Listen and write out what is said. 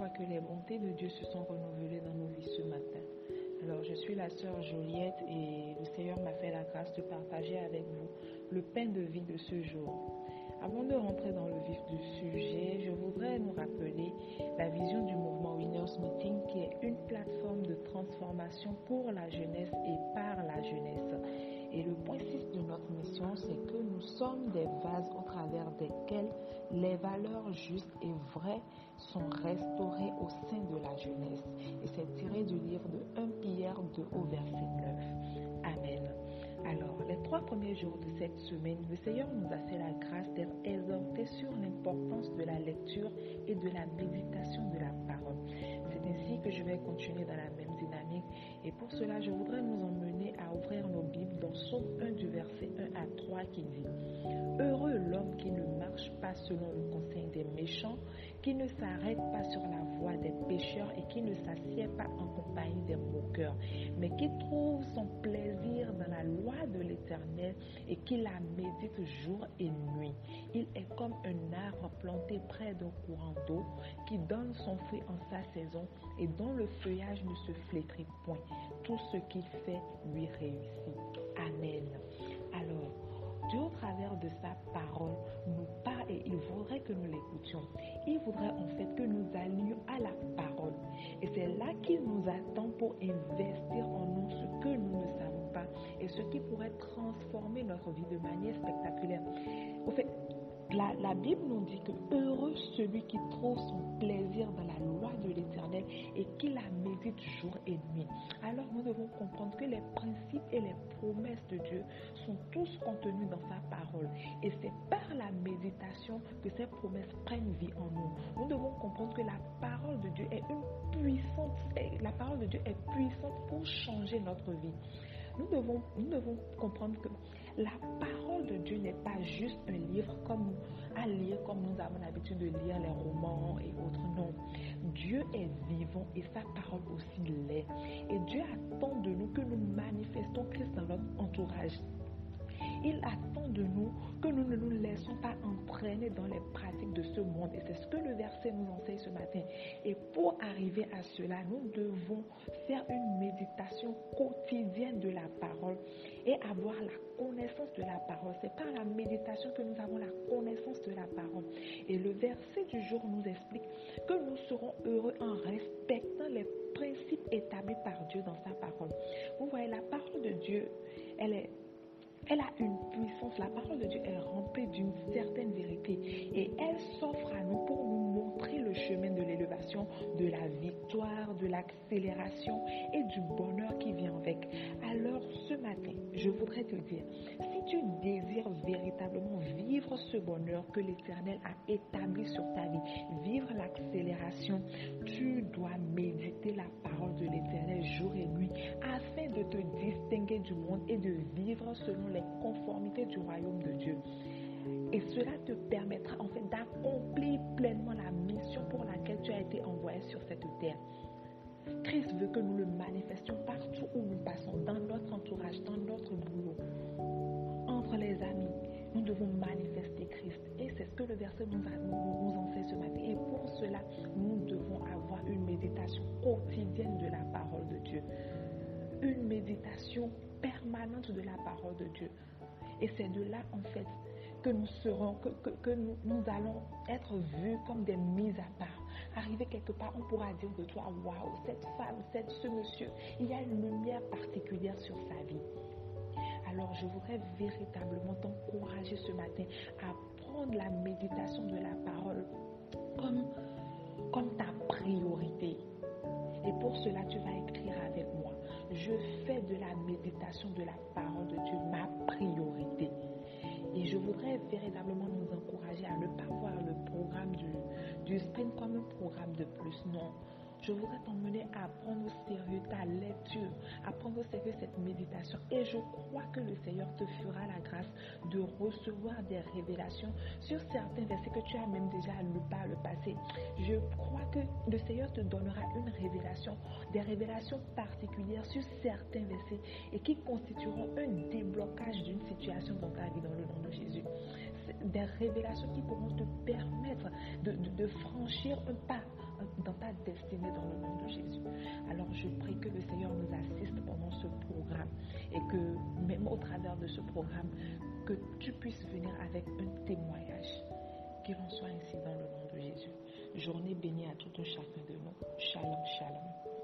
que les bontés de Dieu se sont renouvelées dans nos vies ce matin. Alors, je suis la sœur Joliette et le Seigneur m'a fait la grâce de partager avec vous le pain de vie de ce jour. Avant de rentrer dans le vif du sujet, je voudrais nous rappeler la vision du mouvement Winners Meeting qui est une plateforme de transformation pour la jeunesse et par la jeunesse. Et le point 6 de notre mission, c'est que nous sommes des vases au travers desquels les valeurs justes et vraies sont restaurées au sein de la jeunesse. Et c'est tiré du livre de 1 Pierre 2 au verset 9. Amen. Alors, les trois premiers jours de cette semaine, le Seigneur nous a fait la grâce d'être exhortés sur l'importance de la lecture et de la méditation de la parole. C'est ainsi que je vais continuer dans la même dynamique et pour cela, je voudrais nous emmener à ouvrir nos Bibles dans Somme 1 du verset 1 à 3 qui dit Heureux l'homme qui ne marche pas selon le conseil des méchants, qui ne s'arrête pas sur la voie des pécheurs et qui ne s'assied pas en compagnie des moqueurs, mais qui trouve son plaisir dans la loi de l'Éternel et qui la médite jour et nuit. Il est comme un arbre planté près d'un courant d'eau qui donne son fruit en sa saison et dont le feuillage ne se flétrit point. Tout ce qu'il fait lui réussit. Amen. Alors, Dieu, au travers de sa parole, nous l'écoutions. Il voudrait en fait que nous allions à la parole. Et c'est là qu'il nous attend pour investir en nous ce que nous ne savons pas et ce qui pourrait transformer notre vie de manière spectaculaire. Au fait, la, Bible nous dit que heureux celui qui trouve son plaisir dans la loi de l'Éternel et qui la médite jour et nuit. Alors nous devons comprendre que les principes et les promesses de Dieu sont tous contenus dans sa parole. Et c'est par la méditation que ces promesses prennent vie en nous. Nous devons comprendre que la parole de Dieu est une puissante, la parole de Dieu est puissante pour changer notre vie. Nous devons, nous devons comprendre que la parole de Dieu n'est pas juste un livre comme à lire comme nous avons l'habitude de lire les romans et autres. Non. Dieu est vivant et sa parole aussi l'est. Et Dieu attend de nous que nous manifestons Christ dans notre entourage. Il attend de nous que nous ne nous entraîner dans les pratiques de ce monde. Et c'est ce que le verset nous enseigne ce matin. Et pour arriver à cela, nous devons faire une méditation quotidienne de la parole et avoir la connaissance de la parole. C'est par la méditation que nous avons la connaissance de la parole. Et le verset du jour nous explique que nous serons heureux en respectant les principes établis par Dieu dans sa parole. Vous voyez, la parole de Dieu, elle est elle a une puissance. La parole de Dieu Et elle s'offre à nous pour nous montrer le chemin de l'élévation, de la victoire, de l'accélération et du bonheur qui vient avec. Alors ce matin, je voudrais te dire, si tu désires véritablement vivre ce bonheur que l'Éternel a établi sur ta vie, vivre l'accélération, tu dois méditer la parole de l'Éternel jour et nuit afin de te distinguer du monde et de vivre selon les conformités du royaume de Dieu. Et cela te permettra en fait d'accomplir pleinement la mission pour laquelle tu as été envoyé sur cette terre. Christ veut que nous le manifestions partout où nous passons, dans notre entourage, dans notre boulot, entre les amis. Nous devons manifester Christ. Et c'est ce que le verset nous, nous enseigne ce matin. Et pour cela, nous devons avoir une méditation quotidienne de la parole de Dieu. Une méditation permanente de la parole de Dieu. Et c'est de là, en fait, que nous serons, que, nous, nous, allons être vus comme des mises à part. Arriver quelque part, on pourra dire de toi, waouh, cette femme, cette, ce monsieur, il y a une lumière particulière sur sa vie. Alors je voudrais véritablement t'encourager ce matin à prendre la méditation de la parole comme, comme ta priorité. Et pour cela, tu vas écrire avec moi. Je fais de la méditation de la parole de Dieu ma priorité. Et je voudrais véritablement nous encourager à ne pas voir le programme du, du sprint comme un programme de plus. Non, je voudrais t'emmener à prendre au sérieux ta lecture, à prendre au sérieux cette méditation. Et je crois que le Seigneur te fera la grâce de recevoir des révélations sur certains versets que tu as même déjà lu par le passé. Je crois que le Seigneur te donnera une révélation, des révélations particulières sur certains versets et qui constitueront un déblocage d'une situation dans ta vie dans le nom de Jésus des révélations qui pourront te permettre de, franchir un pas dans je prie que le Seigneur nous assiste pendant ce programme et que même au travers de ce programme, que tu puisses venir avec un témoignage. Qu'il en soit ainsi dans le nom de Jésus. Journée bénie à tout un chacun de nous. Shalom, shalom.